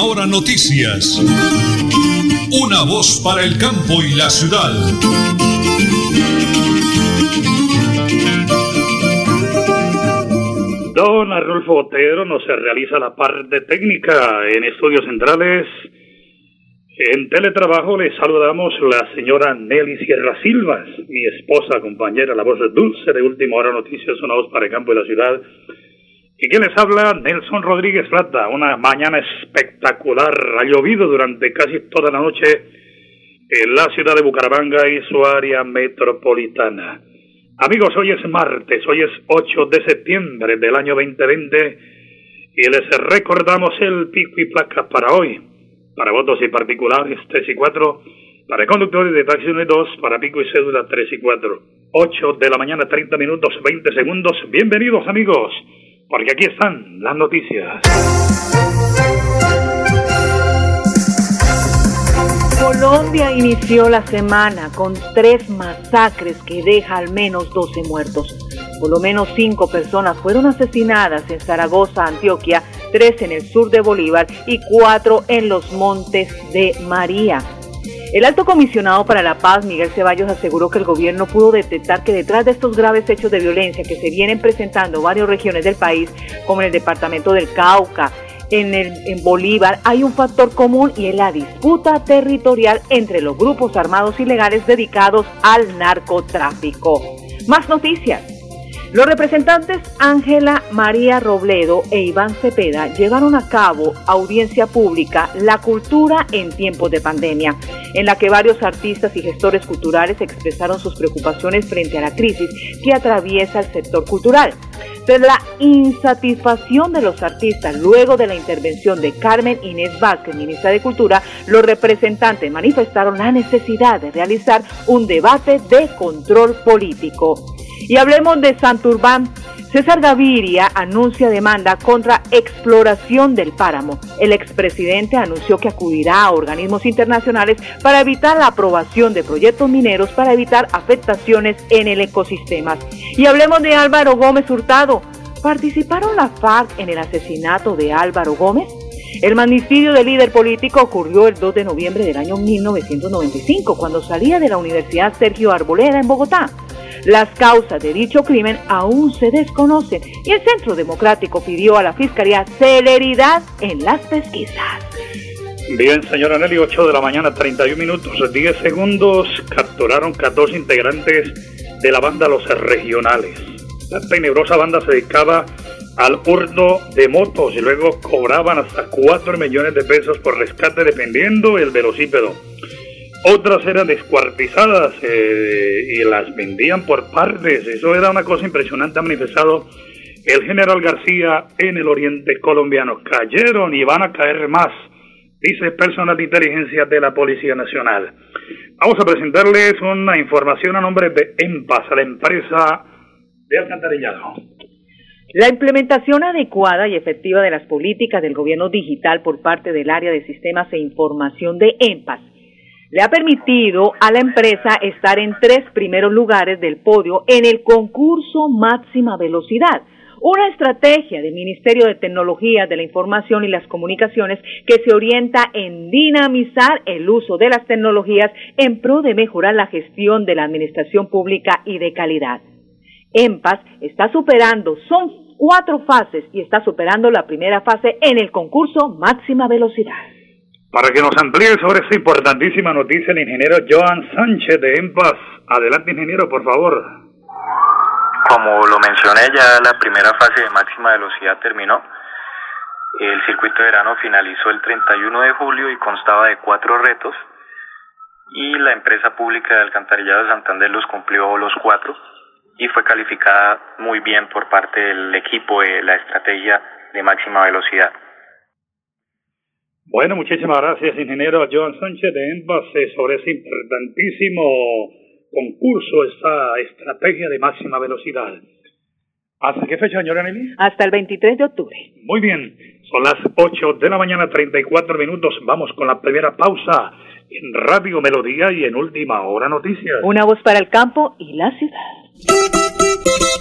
Hora Noticias. Una voz para el campo y la ciudad. Don Arnulfo Botero nos realiza la parte técnica en estudios centrales. En teletrabajo le saludamos la señora Nelly Sierra Silvas, mi esposa, compañera, la voz dulce de Última Hora Noticias, una voz para el campo y la ciudad. ¿Y quién les habla? Nelson Rodríguez Plata. Una mañana espectacular. Ha llovido durante casi toda la noche en la ciudad de Bucaramanga y su área metropolitana. Amigos, hoy es martes, hoy es 8 de septiembre del año 2020 y les recordamos el pico y placa para hoy. Para votos y particulares 3 y 4, para conductores de taxi 1 y 2, para pico y cédula 3 y 4. 8 de la mañana, 30 minutos, 20 segundos. Bienvenidos amigos, porque aquí están las noticias. Colombia inició la semana con tres masacres que deja al menos 12 muertos. Por lo menos cinco personas fueron asesinadas en Zaragoza, Antioquia, tres en el sur de Bolívar y cuatro en los Montes de María. El alto comisionado para la paz, Miguel Ceballos, aseguró que el gobierno pudo detectar que detrás de estos graves hechos de violencia que se vienen presentando en varias regiones del país, como en el departamento del Cauca, en, Bolívar hay un factor común y es la disputa territorial entre los grupos armados ilegales dedicados al narcotráfico. Más noticias. Los representantes Ángela María Robledo e Iván Cepeda llevaron a cabo audiencia pública La cultura en tiempos de pandemia, en la que varios artistas y gestores culturales expresaron sus preocupaciones frente a la crisis que atraviesa el sector cultural. Tras la insatisfacción de los artistas luego de la intervención de Carmen Inés Vázquez, ministra de Cultura, los representantes manifestaron la necesidad de realizar un debate de control político. Y hablemos de Santurbán. César Gaviria anuncia demanda contra exploración del páramo. El expresidente anunció que acudirá a organismos internacionales para evitar la aprobación de proyectos mineros para evitar afectaciones en el ecosistema. Y hablemos de Álvaro Gómez Hurtado. ¿Participaron la FARC en el asesinato de Álvaro Gómez? El magnicidio del líder político ocurrió el 2 de noviembre del año 1995, cuando salía de la Universidad Sergio Arboleda en Bogotá. Las causas de dicho crimen aún se desconocen y el Centro Democrático pidió a la Fiscalía celeridad en las pesquisas. Bien, señora Nelly, 8 de la mañana, 31 minutos, 10 segundos, capturaron 14 integrantes de la banda Los Regionales. La tenebrosa banda se dedicaba al hurto de motos y luego cobraban hasta 4 millones de pesos por rescate dependiendo el velocípedo. Otras eran descuartizadas eh, y las vendían por partes. Eso era una cosa impresionante, ha manifestado el general García en el oriente colombiano. Cayeron y van a caer más, dice personal de inteligencia de la Policía Nacional. Vamos a presentarles una información a nombre de EMPAS, la empresa de alcantarillado. La implementación adecuada y efectiva de las políticas del gobierno digital por parte del área de sistemas e información de EMPAS le ha permitido a la empresa estar en tres primeros lugares del podio en el concurso máxima velocidad. Una estrategia del Ministerio de Tecnología de la Información y las Comunicaciones que se orienta en dinamizar el uso de las tecnologías en pro de mejorar la gestión de la administración pública y de calidad. EMPAS está superando, son cuatro fases y está superando la primera fase en el concurso máxima velocidad. Para que nos amplíe sobre esta importantísima noticia, el ingeniero Joan Sánchez de EMPAS. Adelante, ingeniero, por favor. Como lo mencioné, ya la primera fase de máxima velocidad terminó. El circuito de verano finalizó el 31 de julio y constaba de cuatro retos. Y la empresa pública de Alcantarillado de Santander los cumplió los cuatro y fue calificada muy bien por parte del equipo de la estrategia de máxima velocidad. Bueno, muchísimas gracias, ingeniero Joan Sánchez de Envase, sobre ese importantísimo concurso, esta estrategia de máxima velocidad. ¿Hasta qué fecha, señora Nelly? Hasta el 23 de octubre. Muy bien, son las 8 de la mañana, 34 minutos. Vamos con la primera pausa en Radio Melodía y en Última Hora Noticias. Una voz para el campo y la ciudad.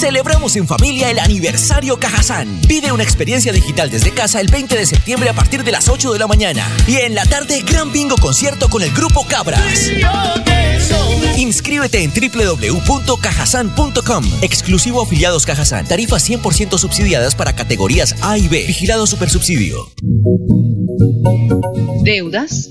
Celebramos en familia el aniversario Cajazán. Pide una experiencia digital desde casa el 20 de septiembre a partir de las 8 de la mañana. Y en la tarde, gran bingo concierto con el grupo Cabras. Inscríbete en www.cajasan.com. Exclusivo afiliados Cajazán. Tarifas 100% subsidiadas para categorías A y B. Vigilado Supersubsidio. Deudas,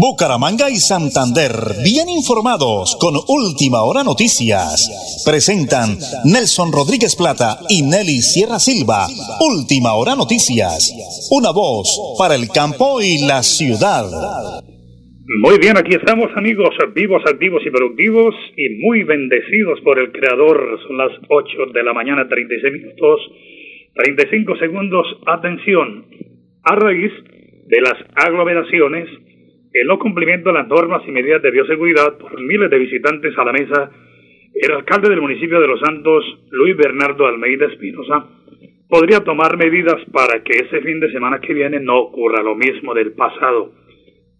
Bucaramanga y Santander, bien informados con Última Hora Noticias. Presentan Nelson Rodríguez Plata y Nelly Sierra Silva. Última Hora Noticias. Una voz para el campo y la ciudad. Muy bien, aquí estamos amigos, vivos, activos y productivos y muy bendecidos por el Creador. Son las 8 de la mañana, 36 minutos, 35 segundos. Atención, a raíz de las aglomeraciones, el no cumplimiento de las normas y medidas de bioseguridad por miles de visitantes a la mesa, el alcalde del municipio de Los Santos, Luis Bernardo Almeida Espinosa, podría tomar medidas para que ese fin de semana que viene no ocurra lo mismo del pasado.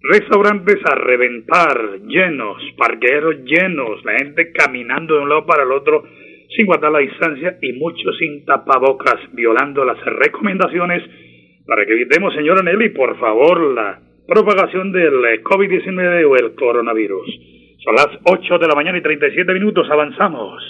Restaurantes a reventar, llenos, parqueros llenos, la gente caminando de un lado para el otro sin guardar la distancia y muchos sin tapabocas, violando las recomendaciones para que evitemos, señora Nelly, por favor, la propagación del eh, COVID-19 o el coronavirus. Son las 8 de la mañana y 37 minutos, avanzamos.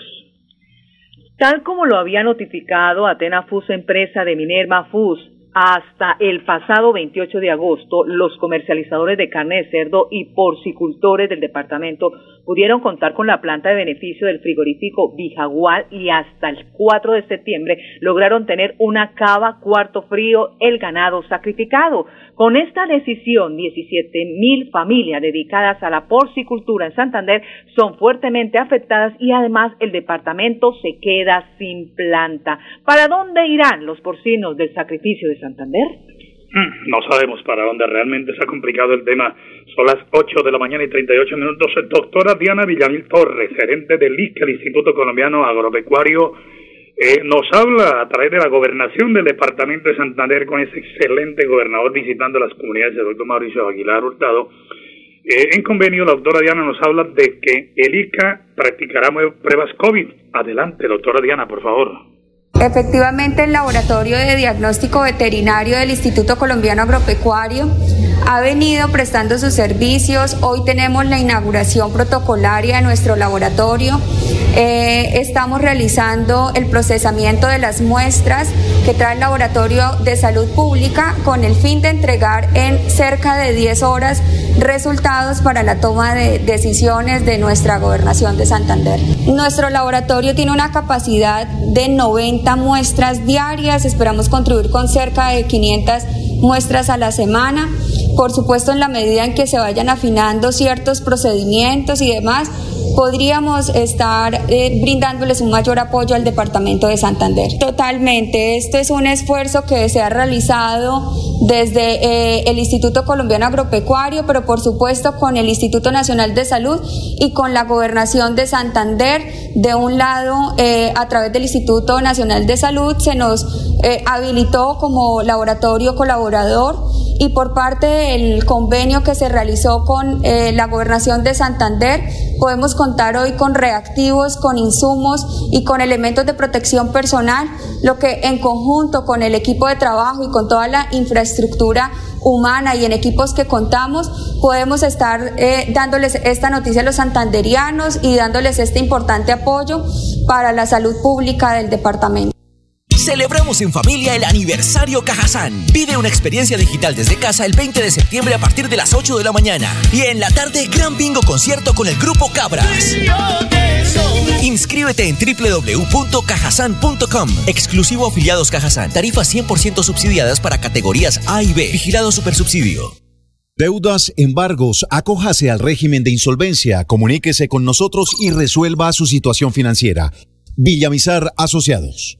Tal como lo había notificado Atena Fus, empresa de Minerva Fus, hasta el pasado 28 de agosto, los comercializadores de carne de cerdo y porcicultores del departamento pudieron contar con la planta de beneficio del frigorífico Bijagual y hasta el 4 de septiembre lograron tener una cava cuarto frío el ganado sacrificado. Con esta decisión, 17 mil familias dedicadas a la porcicultura en Santander son fuertemente afectadas y además el departamento se queda sin planta. ¿Para dónde irán los porcinos del sacrificio de Santander? No sabemos para dónde realmente se ha complicado el tema. Son las 8 de la mañana y 38 minutos. Doctora Diana Villamil Torres, gerente del IC, el Instituto Colombiano Agropecuario, eh, nos habla a través de la gobernación del departamento de Santander con ese excelente gobernador visitando las comunidades del doctor Mauricio Aguilar Hurtado. Eh, en convenio, la doctora Diana nos habla de que el ICA practicará pruebas COVID. Adelante, doctora Diana, por favor. Efectivamente, el Laboratorio de Diagnóstico Veterinario del Instituto Colombiano Agropecuario ha venido prestando sus servicios. Hoy tenemos la inauguración protocolaria de nuestro laboratorio Eh, estamos realizando el procesamiento de las muestras que trae el Laboratorio de Salud Pública con el fin de entregar en cerca de 10 horas resultados para la toma de decisiones de nuestra gobernación de Santander. Nuestro laboratorio tiene una capacidad de 90 muestras diarias, esperamos contribuir con cerca de 500 muestras a la semana. Por supuesto, en la medida en que se vayan afinando ciertos procedimientos y demás, podríamos estar eh, brindándoles un mayor apoyo al Departamento de Santander. Totalmente, esto es un esfuerzo que se ha realizado desde eh, el Instituto Colombiano Agropecuario, pero por supuesto con el Instituto Nacional de Salud y con la Gobernación de Santander. De un lado, eh, a través del Instituto Nacional de Salud se nos habilitó como laboratorio colaborador y por parte del convenio que se realizó con eh, la gobernación de Santander, podemos contar hoy con reactivos, con insumos y con elementos de protección personal, lo que en conjunto con el equipo de trabajo y con toda la infraestructura humana y en equipos que contamos, podemos estar eh, dándoles esta noticia a los santanderianos y dándoles este importante apoyo para la salud pública del departamento. Celebramos en familia el aniversario Cajazán. Pide una experiencia digital desde casa el 20 de septiembre a partir de las 8 de la mañana. Y en la tarde, gran bingo concierto con el grupo Cabras. Inscríbete en www.cajazán.com. Exclusivo afiliados Cajazán. Tarifas 100% subsidiadas para categorías A y B. Vigilado Supersubsidio. Deudas, embargos, acójase al régimen de insolvencia, comuníquese con nosotros y resuelva su situación financiera. Villamizar Asociados.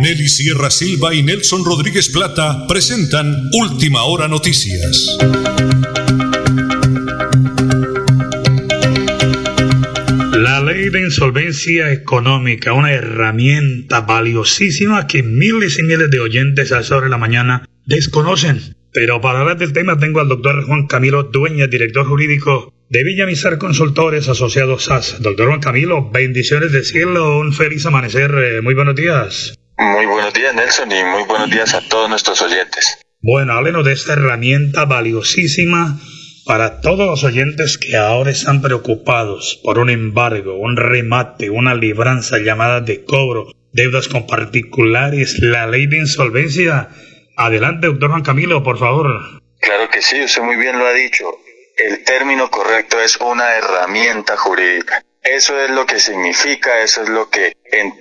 Nelly Sierra Silva y Nelson Rodríguez Plata presentan Última Hora Noticias. La ley de insolvencia económica, una herramienta valiosísima que miles y miles de oyentes a esa hora de la mañana desconocen. Pero para hablar del tema tengo al doctor Juan Camilo Dueña, director jurídico de Villamizar Consultores Asociados SAS. Doctor Juan Camilo, bendiciones de cielo, un feliz amanecer, eh, muy buenos días. Muy buenos días, Nelson, y muy buenos días a todos nuestros oyentes. Bueno, háblenos de esta herramienta valiosísima para todos los oyentes que ahora están preocupados por un embargo, un remate, una libranza llamada de cobro, deudas con particulares, la ley de insolvencia. Adelante, doctor Juan Camilo, por favor. Claro que sí, usted muy bien lo ha dicho. El término correcto es una herramienta jurídica. Eso es lo que significa, eso es lo que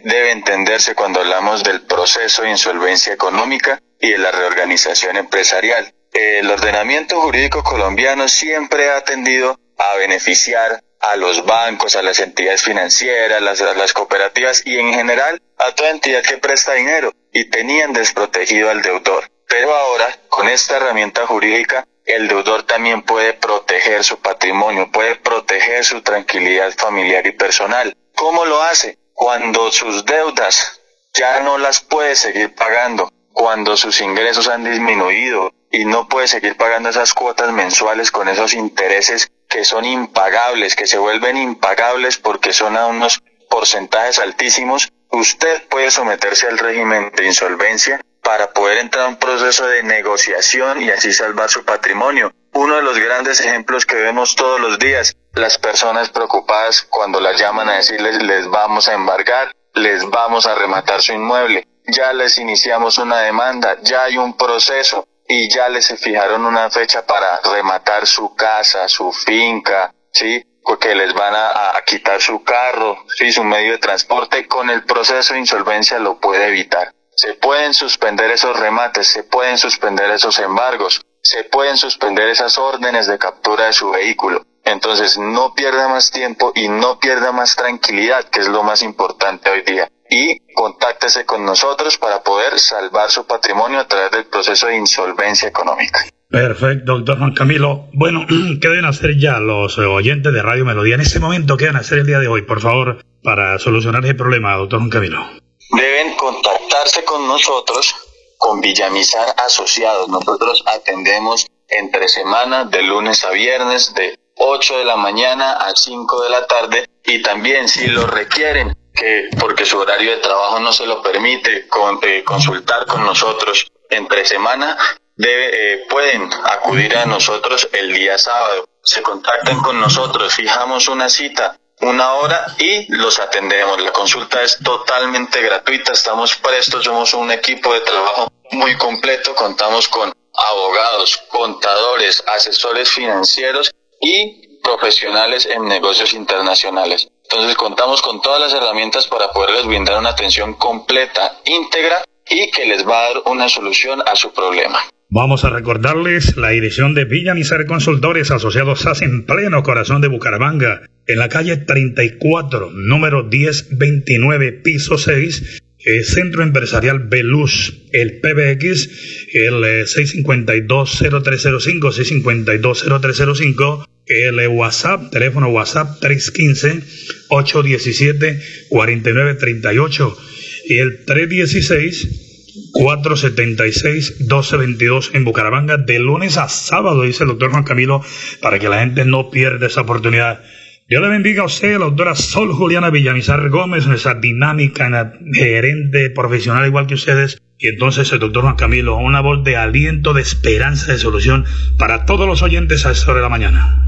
debe entenderse cuando hablamos del proceso de insolvencia económica y de la reorganización empresarial. El ordenamiento jurídico colombiano siempre ha tendido a beneficiar a los bancos, a las entidades financieras, a las cooperativas y en general a toda entidad que presta dinero y tenían desprotegido al deudor. Pero ahora, con esta herramienta jurídica, el deudor también puede proteger su patrimonio, puede proteger su tranquilidad familiar y personal. ¿Cómo lo hace? Cuando sus deudas ya no las puede seguir pagando, cuando sus ingresos han disminuido y no puede seguir pagando esas cuotas mensuales con esos intereses que son impagables, que se vuelven impagables porque son a unos porcentajes altísimos, usted puede someterse al régimen de insolvencia para poder entrar a un proceso de negociación y así salvar su patrimonio. Uno de los grandes ejemplos que vemos todos los días, las personas preocupadas cuando las llaman a decirles les vamos a embargar, les vamos a rematar su inmueble, ya les iniciamos una demanda, ya hay un proceso y ya les fijaron una fecha para rematar su casa, su finca, ¿sí? que les van a, quitar su carro, sí, su medio de transporte, con el proceso de insolvencia lo puede evitar. Se pueden suspender esos remates, se pueden suspender esos embargos, se pueden suspender esas órdenes de captura de su vehículo. Entonces no pierda más tiempo y no pierda más tranquilidad, que es lo más importante hoy día. Y contáctese con nosotros para poder salvar su patrimonio a través del proceso de insolvencia económica. Perfecto, doctor Juan Camilo. Bueno, ¿qué deben hacer ya los oyentes de Radio Melodía en ese momento? ¿Qué deben hacer el día de hoy, por favor, para solucionar ese problema, doctor Juan Camilo? Deben contactarse con nosotros, con Villamizar Asociados. Nosotros atendemos entre semanas, de lunes a viernes, de 8 de la mañana a 5 de la tarde y también si lo requieren, que porque su horario de trabajo no se lo permite, eh, consultar con nosotros entre semana, debe, eh, pueden acudir a nosotros el día sábado. Se contactan con nosotros, fijamos una cita, una hora y los atendemos. La consulta es totalmente gratuita, estamos prestos, somos un equipo de trabajo muy completo, contamos con abogados, contadores, asesores financieros y profesionales en negocios internacionales. Entonces contamos con todas las herramientas para poderles brindar una atención completa, íntegra y que les va a dar una solución a su problema. Vamos a recordarles la dirección de Villa Nizar Consultores Asociados SAS en pleno corazón de Bucaramanga, en la calle 34, número 1029, piso 6, Centro Empresarial Beluz, el PBX, el 652-0305, eh, 652-0305, el WhatsApp, teléfono WhatsApp 315-817-4938 y el 316 476-1222 en Bucaramanga de lunes a sábado, dice el doctor Juan Camilo, para que la gente no pierda esa oportunidad. Dios le bendiga a usted, la doctora Sol Juliana Villamizar Gómez, nuestra dinámica gerente profesional igual que ustedes. Y entonces el doctor Juan Camilo, una voz de aliento, de esperanza, de solución para todos los oyentes a esta hora de la mañana.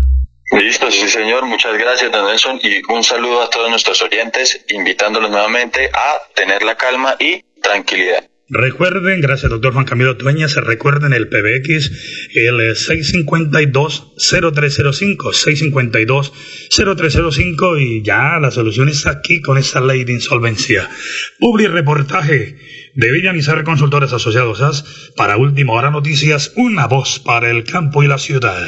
Listo, sí señor, muchas gracias don Nelson y un saludo a todos nuestros oyentes, invitándolos nuevamente a tener la calma y tranquilidad. Recuerden, gracias doctor Juan Camilo Dueñas, recuerden el PBX, el 652-0305, 652-0305 y ya la solución está aquí con esta ley de insolvencia. Publi reportaje de Villanizar Consultores Asociados AS para Última Hora Noticias, una voz para el campo y la ciudad.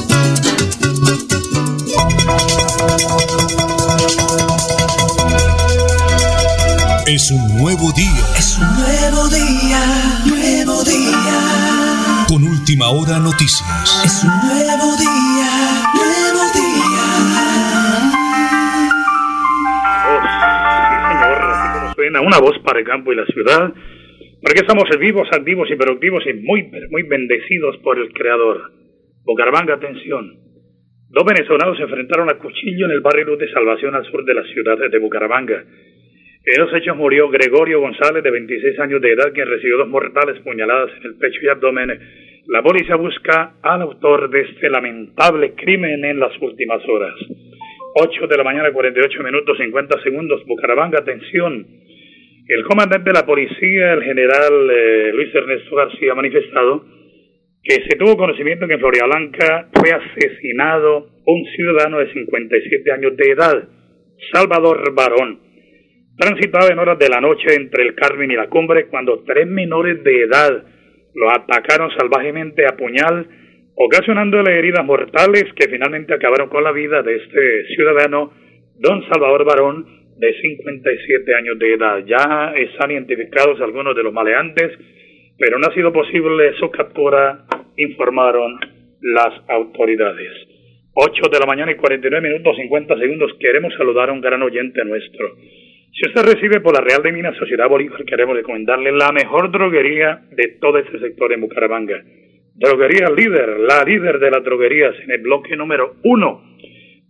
Es un nuevo día. Es un nuevo día, nuevo día. Con última hora noticias. Es un nuevo día, nuevo día. Voz, señor, así como suena, una voz para el campo y la ciudad. Porque estamos vivos, activos y productivos y muy, muy bendecidos por el Creador. Bucaramanga, atención. Dos venezolanos se enfrentaron a cuchillo en el barrio Luz de Salvación al sur de la ciudad de Bucaramanga. En los hechos murió Gregorio González, de 26 años de edad, quien recibió dos mortales puñaladas en el pecho y abdomen. La policía busca al autor de este lamentable crimen en las últimas horas. 8 de la mañana, 48 minutos 50 segundos, Bucaramanga, atención. El comandante de la policía, el general eh, Luis Ernesto García, ha manifestado que se tuvo conocimiento que en Florida Blanca fue asesinado un ciudadano de 57 años de edad, Salvador Barón. Transitaba en horas de la noche entre el Carmen y la Cumbre cuando tres menores de edad lo atacaron salvajemente a puñal, ocasionándole heridas mortales que finalmente acabaron con la vida de este ciudadano, don Salvador Barón, de 57 años de edad. Ya están identificados algunos de los maleantes, pero no ha sido posible su captura, informaron las autoridades. 8 de la mañana y 49 minutos 50 segundos. Queremos saludar a un gran oyente nuestro. Si usted recibe por la Real de Minas Sociedad Bolívar, queremos recomendarle la mejor droguería de todo este sector en Bucaramanga. Droguería líder, la líder de las droguerías en el bloque número uno.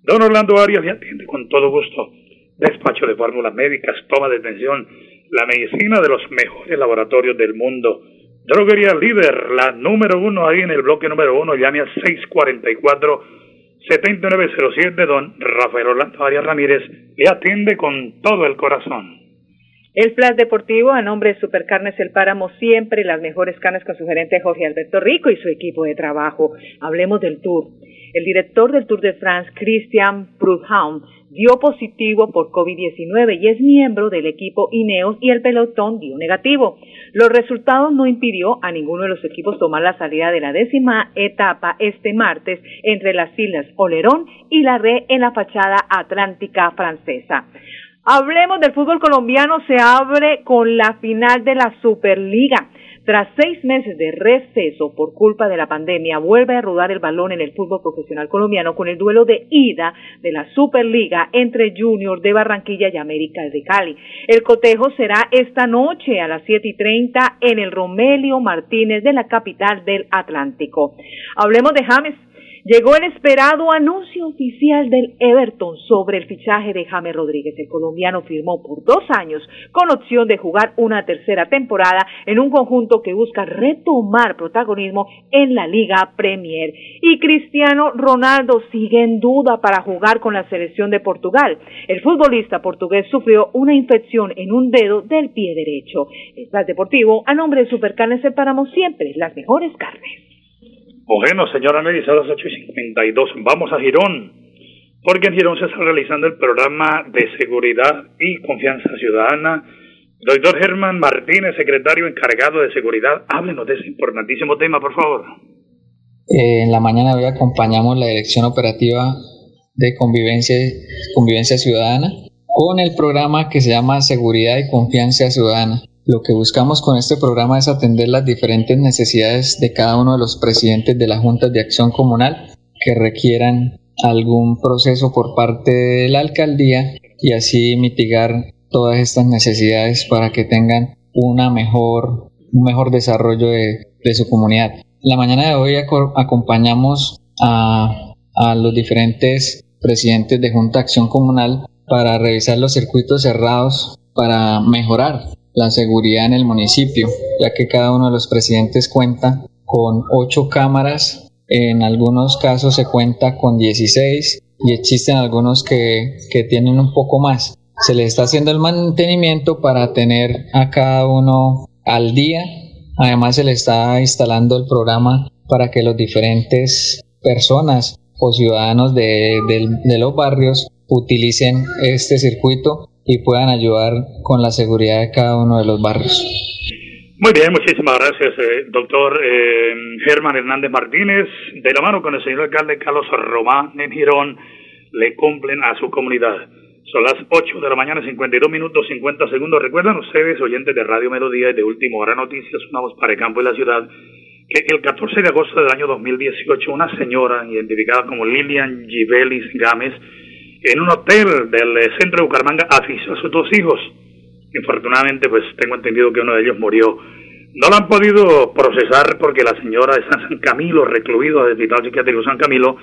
Don Orlando Arias le atiende con todo gusto. Despacho de fórmulas médicas, toma de atención, la medicina de los mejores laboratorios del mundo. Droguería líder, la número uno ahí en el bloque número uno, llame al 644 7907, don Rafael Orlando Arias Ramírez, le atiende con todo el corazón. El Flash Deportivo, a nombre de Supercarnes El Páramo, siempre las mejores carnes con su gerente Jorge Alberto Rico y su equipo de trabajo. Hablemos del Tour. El director del Tour de France, Christian Prudhomme, dio positivo por COVID-19 y es miembro del equipo Ineos y el pelotón dio negativo. Los resultados no impidió a ninguno de los equipos tomar la salida de la décima etapa este martes entre las islas Olerón y la Re en la fachada atlántica francesa. Hablemos del fútbol colombiano, se abre con la final de la Superliga. Tras seis meses de receso por culpa de la pandemia, vuelve a rodar el balón en el fútbol profesional colombiano con el duelo de ida de la Superliga entre Junior de Barranquilla y América de Cali. El cotejo será esta noche a las siete y treinta en el Romelio Martínez de la capital del Atlántico. Hablemos de James Llegó el esperado anuncio oficial del Everton sobre el fichaje de James Rodríguez. El colombiano firmó por dos años con opción de jugar una tercera temporada en un conjunto que busca retomar protagonismo en la Liga Premier. Y Cristiano Ronaldo sigue en duda para jugar con la selección de Portugal. El futbolista portugués sufrió una infección en un dedo del pie derecho. El Deportivo, a nombre de Supercarnes, separamos siempre las mejores carnes. Bueno, señora Nelly, a las 8 y 52. Vamos a Girón, porque en Girón se está realizando el programa de seguridad y confianza ciudadana. Doctor Germán Martínez, secretario encargado de seguridad, háblenos de ese importantísimo tema, por favor. Eh, en la mañana hoy acompañamos la Dirección Operativa de Convivencia Ciudadana con el programa que se llama Seguridad y Confianza Ciudadana. Lo que buscamos con este programa es atender las diferentes necesidades de cada uno de los presidentes de las juntas de acción comunal que requieran algún proceso por parte de la alcaldía y así mitigar todas estas necesidades para que tengan una mejor, un mejor desarrollo de, su comunidad. La mañana de hoy acompañamos a, a los diferentes presidentes de Junta de Acción Comunal para revisar los circuitos cerrados para mejorar la seguridad en el municipio, ya que cada uno de los presidentes cuenta con ocho cámaras, en algunos casos se cuenta con 16 y existen algunos que, que tienen un poco más. Se le está haciendo el mantenimiento para tener a cada uno al día. Además se le está instalando el programa para que los diferentes personas o ciudadanos de, de los barrios utilicen este circuito y puedan ayudar con la seguridad de cada uno de los barrios. Muy bien, muchísimas gracias, eh, doctor eh, Germán Hernández Martínez. De la mano con el señor alcalde Carlos Román en Girón, le cumplen a su comunidad. Son las 8 de la mañana, 52 minutos 50 segundos. Recuerdan ustedes, oyentes de Radio Melodía y de Último Hora Noticias, una voz para el campo y la ciudad, que el 14 de agosto del año 2018, una señora identificada como Lilian Gibelis Gámez, en un hotel del eh, centro de Bucaramanga asfixió a sus dos hijos. Infortunadamente, pues tengo entendido que uno de ellos murió. No lo han podido procesar porque la señora está en San Camilo, recluido al Hospital Psiquiátrico San Camilo,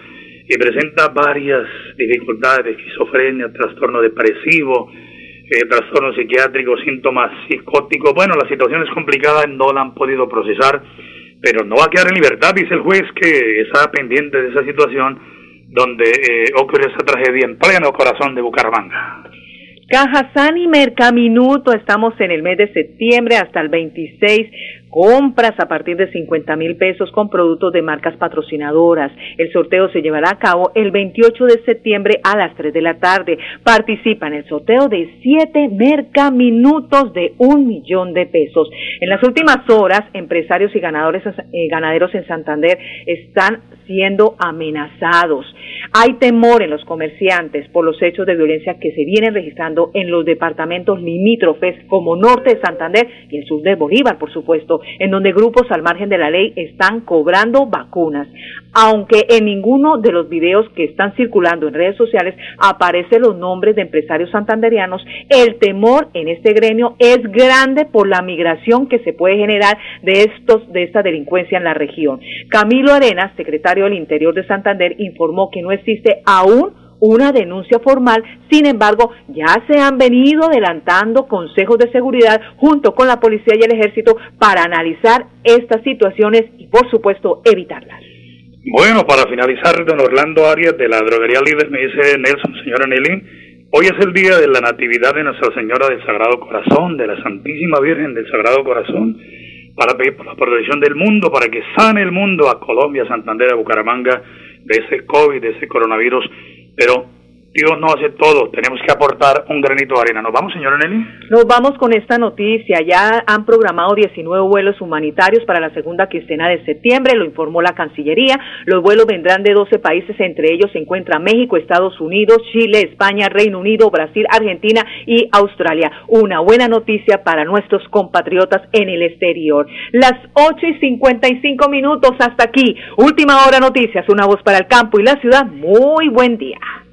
y presenta varias dificultades, esquizofrenia, trastorno depresivo, eh, trastornos psiquiátricos, síntomas psicóticos. Bueno, la situación es complicada, no la han podido procesar, pero no va a quedar en libertad, dice el juez que está pendiente de esa situación donde eh, ocurrió esa tragedia en pleno corazón de Bucaramanga. Cajazán y Mercaminuto, estamos en el mes de septiembre hasta el 26 compras a partir de 50 mil pesos con productos de marcas patrocinadoras. El sorteo se llevará a cabo el 28 de septiembre a las 3 de la tarde. Participa en el sorteo de 7 mercaminutos de un millón de pesos. En las últimas horas, empresarios y ganadores, eh, ganaderos en Santander están siendo amenazados. Hay temor en los comerciantes por los hechos de violencia que se vienen registrando en los departamentos limítrofes como Norte de Santander y el sur de Bolívar, por supuesto, en donde grupos al margen de la ley están cobrando vacunas. Aunque en ninguno de los videos que están circulando en redes sociales aparecen los nombres de empresarios santanderianos, el temor en este gremio es grande por la migración que se puede generar de estos de esta delincuencia en la región. Camilo Arenas, secretario del Interior de Santander informó que no existe aún una denuncia formal, sin embargo, ya se han venido adelantando consejos de seguridad junto con la policía y el ejército para analizar estas situaciones y, por supuesto, evitarlas. Bueno, para finalizar, don Orlando Arias de la Droguería Líder me dice Nelson, señora Nelly, hoy es el día de la Natividad de Nuestra Señora del Sagrado Corazón, de la Santísima Virgen del Sagrado Corazón para pedir por la protección del mundo, para que sane el mundo a Colombia, Santander, a Bucaramanga, de ese COVID, de ese coronavirus. Pero Dios no hace todo, tenemos que aportar un granito de arena. ¿Nos vamos, señora Nelly? Nos vamos con esta noticia. Ya han programado 19 vuelos humanitarios para la segunda quincena de septiembre, lo informó la Cancillería. Los vuelos vendrán de 12 países, entre ellos se encuentra México, Estados Unidos, Chile, España, Reino Unido, Brasil, Argentina y Australia. Una buena noticia para nuestros compatriotas en el exterior. Las 8 y 55 minutos hasta aquí. Última hora noticias, una voz para el campo y la ciudad. Muy buen día.